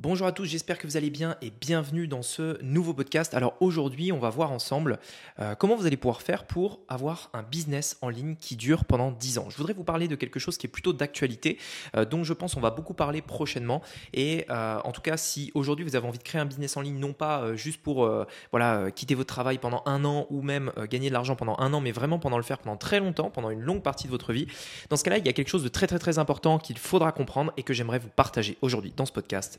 Bonjour à tous, j'espère que vous allez bien et bienvenue dans ce nouveau podcast. Alors aujourd'hui, on va voir ensemble euh, comment vous allez pouvoir faire pour avoir un business en ligne qui dure pendant 10 ans. Je voudrais vous parler de quelque chose qui est plutôt d'actualité, euh, dont je pense on va beaucoup parler prochainement. Et euh, en tout cas, si aujourd'hui vous avez envie de créer un business en ligne, non pas juste pour quitter votre travail pendant un an ou même gagner de l'argent pendant un an, mais vraiment pendant le faire pendant très longtemps, pendant une longue partie de votre vie, dans ce cas-là, il y a quelque chose de très très très important qu'il faudra comprendre et que j'aimerais vous partager aujourd'hui dans ce podcast.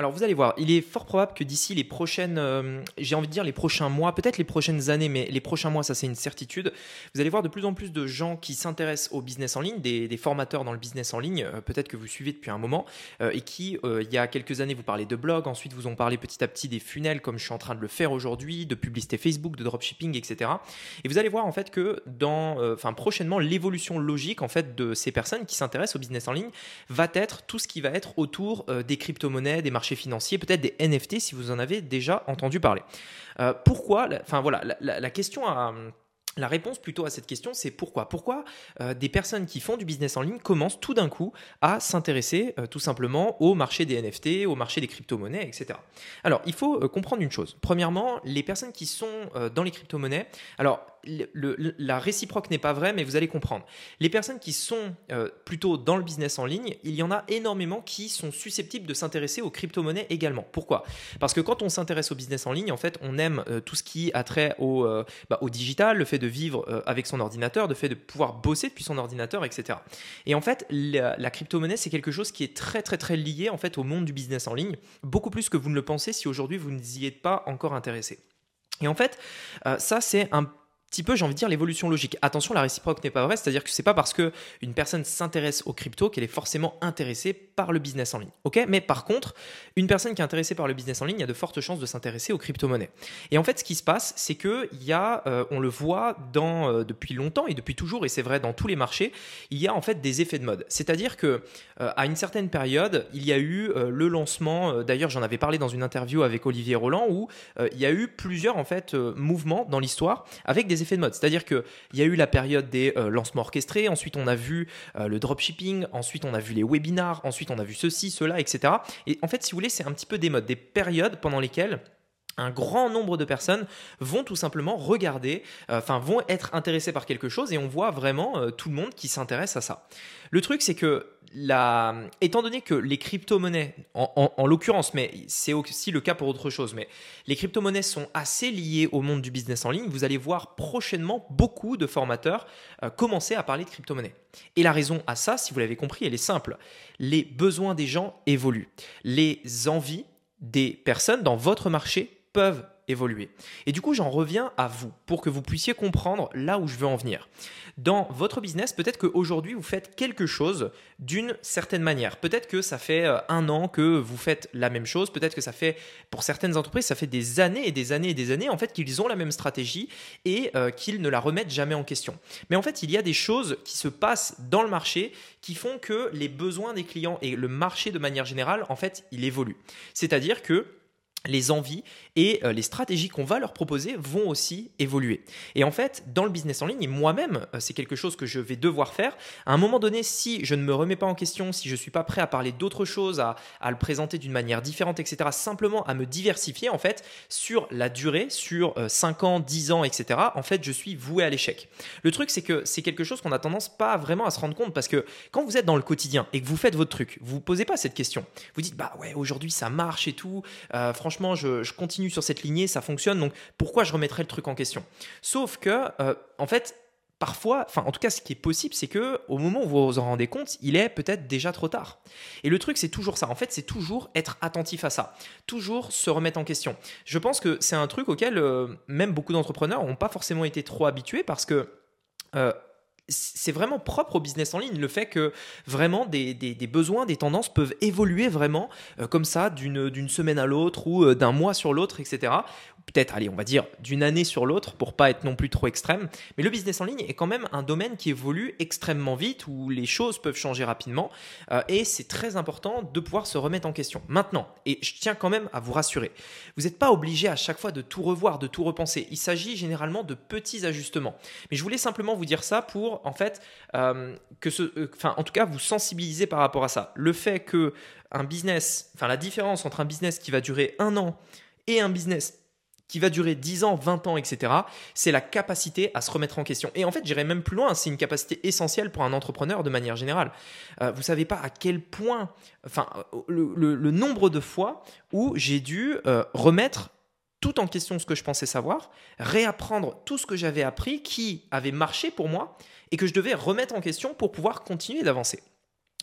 Alors vous allez voir, il est fort probable que d'ici les prochaines, euh, j'ai envie de dire les prochains mois, peut-être les prochaines années, mais les prochains mois, ça c'est une certitude, vous allez voir de plus en plus de gens qui s'intéressent au business en ligne, des, formateurs dans le business en ligne, euh, peut-être que vous suivez depuis un moment, euh, et qui, il y a quelques années, vous parlez de blog, ensuite vous ont parlé petit à petit des funnels, comme je suis en train de le faire aujourd'hui, de publicité Facebook, de dropshipping, etc. Et vous allez voir en fait que dans, enfin prochainement, l'évolution logique en fait de ces personnes qui s'intéressent au business en ligne va être tout ce qui va être autour des crypto-monnaies, des marchés financiers, peut-être des NFT si vous en avez déjà entendu parler. Euh, pourquoi Enfin voilà, la, question à la réponse plutôt à cette question, c'est pourquoi? Pourquoi euh, des personnes qui font du business en ligne commencent tout d'un coup à s'intéresser euh, tout simplement au marché des NFT, au marché des crypto-monnaies, etc. Alors, il faut comprendre une chose. Premièrement, les personnes qui sont dans les crypto-monnaies, alors la réciproque n'est pas vraie, mais vous allez comprendre. Les personnes qui sont euh, plutôt dans le business en ligne, il y en a énormément qui sont susceptibles de s'intéresser aux crypto-monnaies également. Pourquoi? Parce que quand on s'intéresse au business en ligne, en fait, on aime euh, tout ce qui a trait au, euh, bah, digital, le fait de vivre avec son ordinateur, le fait de pouvoir bosser depuis son ordinateur, etc. Et en fait, la, la crypto-monnaie, c'est quelque chose qui est très, très, très lié en fait au monde du business en ligne, beaucoup plus que vous ne le pensez si aujourd'hui vous n'y êtes pas encore intéressé. Et en fait, ça, c'est un petit peu, j'ai envie de dire, l'évolution logique. Attention, la réciproque n'est pas vraie, c'est-à-dire que c'est pas parce que une personne s'intéresse aux crypto qu'elle est forcément intéressée par le business en ligne. Mais par contre, une personne qui est intéressée par le business en ligne a de fortes chances de s'intéresser aux crypto-monnaies. Et en fait, ce qui se passe, c'est que il y a, euh, on le voit dans, euh, depuis longtemps et depuis toujours, et c'est vrai dans tous les marchés, il y a en fait des effets de mode. C'est-à-dire que euh, à une certaine période, il y a eu le lancement. D'ailleurs, j'en avais parlé dans une interview avec Olivier Roland où il y a eu plusieurs en fait mouvements dans l'histoire avec des effets de mode. C'est-à-dire qu'il y a eu la période des euh, lancements orchestrés, ensuite on a vu euh, le dropshipping, ensuite on a vu les webinars, ensuite on a vu ceci, cela, etc. Et en fait, si vous voulez, c'est un petit peu des modes, des périodes pendant lesquelles un grand nombre de personnes vont tout simplement regarder, euh, enfin vont être intéressées par quelque chose et on voit vraiment tout le monde qui s'intéresse à ça. Le truc c'est que la, étant donné que les crypto-monnaies, en, l'occurrence, mais c'est aussi le cas pour autre chose, mais les crypto-monnaies sont assez liées au monde du business en ligne, vous allez voir prochainement beaucoup de formateurs euh, commencer à parler de crypto-monnaies. Et la raison à ça, si vous l'avez compris, elle est simple. Les besoins des gens évoluent. Les envies des personnes dans votre marché peuvent évoluer. Et du coup, j'en reviens à vous pour que vous puissiez comprendre là où je veux en venir. Dans votre business, peut-être qu'aujourd'hui, vous faites quelque chose d'une certaine manière. Peut-être que ça fait euh, un an que vous faites la même chose. Peut-être que ça fait, pour certaines entreprises, ça fait des années et des années et des années, en fait, qu'ils ont la même stratégie et euh, qu'ils ne la remettent jamais en question. Mais en fait, il y a des choses qui se passent dans le marché qui font que les besoins des clients et le marché de manière générale, en fait, il évolue. C'est-à-dire que les envies et euh, les stratégies qu'on va leur proposer vont aussi évoluer. Et en fait, dans le business en ligne, et moi-même, euh, c'est quelque chose que je vais devoir faire, à un moment donné, si je ne me remets pas en question, si je ne suis pas prêt à parler d'autres choses, à, le présenter d'une manière différente, etc., simplement à me diversifier, en fait, sur la durée, sur 5 euh, ans, 10 ans, etc., en fait, je suis voué à l'échec. Le truc, c'est que c'est quelque chose qu'on a tendance pas vraiment à se rendre compte parce que quand vous êtes dans le quotidien et que vous faites votre truc, vous ne posez pas cette question. Vous dites, bah ouais, aujourd'hui ça marche et tout, franchement, je, continue sur cette lignée, ça fonctionne, donc pourquoi je remettrais le truc en question? Sauf que, euh, en fait, parfois, enfin en tout cas ce qui est possible, c'est que au moment où vous vous en rendez compte, il est peut-être déjà trop tard. Et le truc c'est toujours ça. En fait, c'est toujours être attentif à ça, toujours se remettre en question. Je pense que c'est un truc auquel euh, même beaucoup d'entrepreneurs n'ont pas forcément été trop habitués parce que euh, c'est vraiment propre au business en ligne, le fait que vraiment des, besoins, des tendances peuvent évoluer vraiment euh, comme ça d'une semaine à l'autre ou euh, d'un mois sur l'autre, etc peut-être, allez, on va dire d'une année sur l'autre pour pas être non plus trop extrême. Mais le business en ligne est quand même un domaine qui évolue extrêmement vite, où les choses peuvent changer rapidement, euh, et c'est très important de pouvoir se remettre en question. Maintenant, et je tiens quand même à vous rassurer, vous n'êtes pas obligé à chaque fois de tout revoir, de tout repenser. Il s'agit généralement de petits ajustements. Mais je voulais simplement vous dire ça pour, en fait, euh, euh, en tout cas, vous sensibiliser par rapport à ça. Le fait que un business, enfin, la différence entre un business qui va durer un an et un business qui va durer 10 ans, 20 ans, etc., c'est la capacité à se remettre en question. Et en fait, j'irai même plus loin, c'est une capacité essentielle pour un entrepreneur de manière générale. Euh, vous savez pas à quel point, enfin, le, nombre de fois où j'ai dû euh, remettre tout en question ce que je pensais savoir, réapprendre tout ce que j'avais appris qui avait marché pour moi et que je devais remettre en question pour pouvoir continuer d'avancer.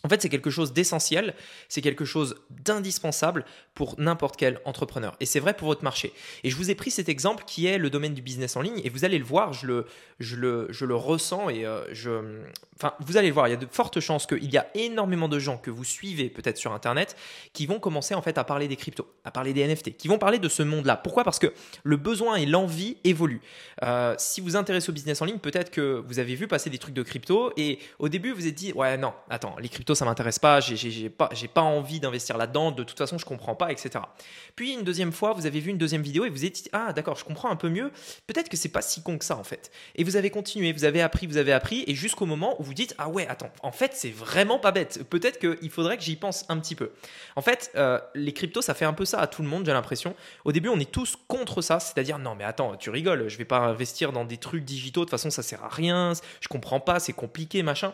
En fait, c'est quelque chose d'essentiel, c'est quelque chose d'indispensable pour n'importe quel entrepreneur. Et c'est vrai pour votre marché. Et je vous ai pris cet exemple qui est le domaine du business en ligne. Et vous allez le voir, je le, je le, je le ressens et euh, je, enfin, vous allez le voir, il y a de fortes chances qu'il y a énormément de gens que vous suivez peut-être sur Internet qui vont commencer en fait à parler des cryptos, à parler des NFT, qui vont parler de ce monde-là. Pourquoi? Parce que le besoin et l'envie évoluent. Euh, si vous intéressez au business en ligne, peut-être que vous avez vu passer des trucs de crypto et au début vous vous êtes dit, ouais, non, attends, les cryptos ça m'intéresse pas, j'ai pas, pas envie d'investir là-dedans, de toute façon je comprends pas, etc. Puis une deuxième fois, vous avez vu une deuxième vidéo et vous êtes dit, ah d'accord, je comprends un peu mieux, peut-être que c'est pas si con que ça en fait. Et vous avez continué, vous avez appris, vous avez appris, et jusqu'au moment où vous dites, ah ouais, attends, en fait c'est vraiment pas bête, peut-être qu'il faudrait que j'y pense un petit peu. En fait, euh, les cryptos, ça fait un peu ça à tout le monde, j'ai l'impression. Au début, on est tous contre ça, c'est-à-dire, non mais attends, tu rigoles, je vais pas investir dans des trucs digitaux, de toute façon ça sert à rien, je comprends pas, c'est compliqué, machin.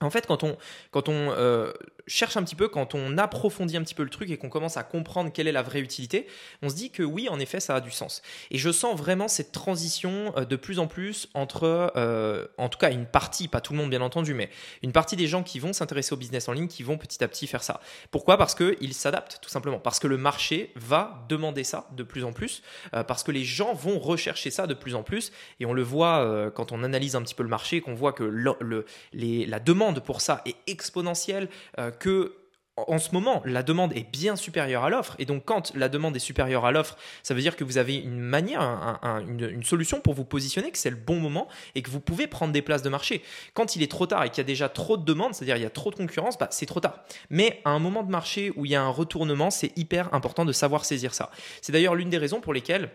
En fait, quand on, quand on euh, cherche un petit peu, quand on approfondit un petit peu le truc et qu'on commence à comprendre quelle est la vraie utilité, on se dit que oui, en effet, ça a du sens. Et je sens vraiment cette transition euh, de plus en plus entre, euh, en tout cas, une partie, pas tout le monde bien entendu, mais une partie des gens qui vont s'intéresser au business en ligne, qui vont petit à petit faire ça. Pourquoi? Parce qu'ils s'adaptent, tout simplement. Parce que le marché va demander ça de plus en plus, parce que les gens vont rechercher ça de plus en plus. Et on le voit quand on analyse un petit peu le marché, qu'on voit que le, la demande pour ça est exponentielle, euh, que en ce moment, la demande est bien supérieure à l'offre. Et donc, quand la demande est supérieure à l'offre, ça veut dire que vous avez une manière, une, solution pour vous positionner, que c'est le bon moment et que vous pouvez prendre des places de marché. Quand il est trop tard et qu'il y a déjà trop de demandes, c'est-à-dire il y a trop de concurrence, bah, c'est trop tard. Mais à un moment de marché où il y a un retournement, c'est hyper important de savoir saisir ça. C'est d'ailleurs l'une des raisons pour lesquelles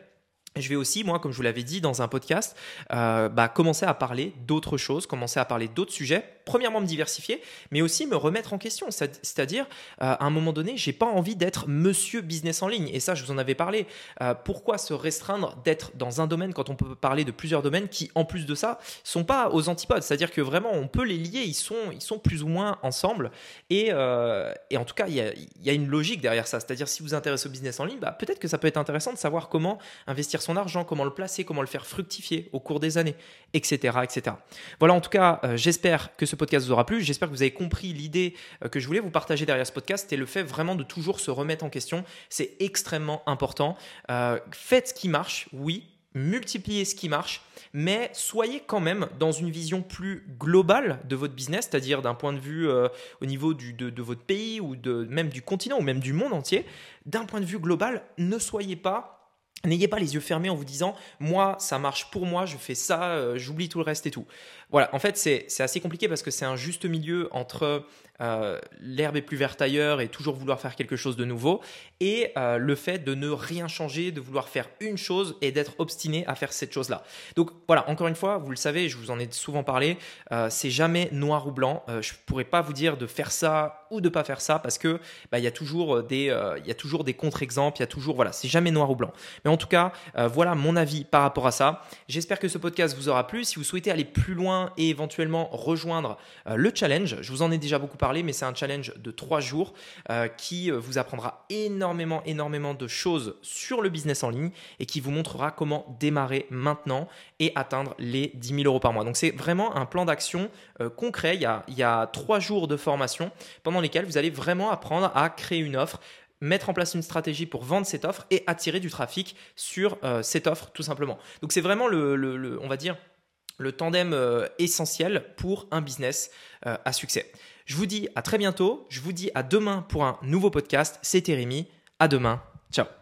je vais aussi, moi, comme je vous l'avais dit dans un podcast, euh, bah, commencer à parler d'autres choses, commencer à parler d'autres sujets. Premièrement, me diversifier, mais aussi me remettre en question. C'est-à-dire, euh, à un moment donné, j'ai pas envie d'être monsieur business en ligne. Et ça, je vous en avais parlé. Euh, pourquoi se restreindre d'être dans un domaine quand on peut parler de plusieurs domaines qui, en plus de ça, sont pas aux antipodes? C'est-à-dire que vraiment, on peut les lier. Ils sont, ils sont plus ou moins ensemble. Et, en tout cas, il y a, y a, une logique derrière ça. C'est-à-dire, si vous vous intéressez au business en ligne, bah, peut-être que ça peut être intéressant de savoir comment investir son argent, comment le placer, comment le faire fructifier au cours des années, etc. etc. Voilà, en tout cas, euh, j'espère que ce podcast vous aura plu. J'espère que vous avez compris l'idée euh, que je voulais vous partager derrière ce podcast et le fait vraiment de toujours se remettre en question. C'est extrêmement important. Euh, faites ce qui marche, oui, multipliez ce qui marche, mais soyez quand même dans une vision plus globale de votre business, c'est-à-dire d'un point de vue au niveau de, de, votre pays ou de, même du continent ou même du monde entier. D'un point de vue global, ne soyez pas N'ayez pas les yeux fermés en vous disant moi ça marche pour moi, je fais ça, euh, j'oublie tout le reste et tout. Voilà, en fait c'est assez compliqué parce que c'est un juste milieu entre euh, l'herbe est plus verte ailleurs et toujours vouloir faire quelque chose de nouveau, et euh, le fait de ne rien changer, de vouloir faire une chose et d'être obstiné à faire cette chose-là. Donc voilà, encore une fois, vous le savez, je vous en ai souvent parlé, c'est jamais noir ou blanc. je pourrais pas vous dire de faire ça ou de pas faire ça parce que bah, il y a toujours des il y a toujours des contre-exemples, il y a toujours voilà, c'est jamais noir ou blanc. Mais en tout cas, voilà mon avis par rapport à ça. J'espère que ce podcast vous aura plu. Si vous souhaitez aller plus loin et éventuellement rejoindre le challenge, je vous en ai déjà beaucoup parlé mais c'est un challenge de trois jours euh, qui euh, vous apprendra énormément, énormément de choses sur le business en ligne et qui vous montrera comment démarrer maintenant et atteindre les 10 000 euros par mois. Donc c'est vraiment un plan d'action euh, concret. Il y, a, il y a trois jours de formation pendant lesquels vous allez vraiment apprendre à créer une offre mettre en place une stratégie pour vendre cette offre et attirer du trafic sur cette offre tout simplement. Donc c'est vraiment le, le, on va dire le tandem euh, essentiel pour un business euh, à succès. Je vous dis à très bientôt. Je vous dis à demain pour un nouveau podcast. C'était Rémi. À demain. Ciao.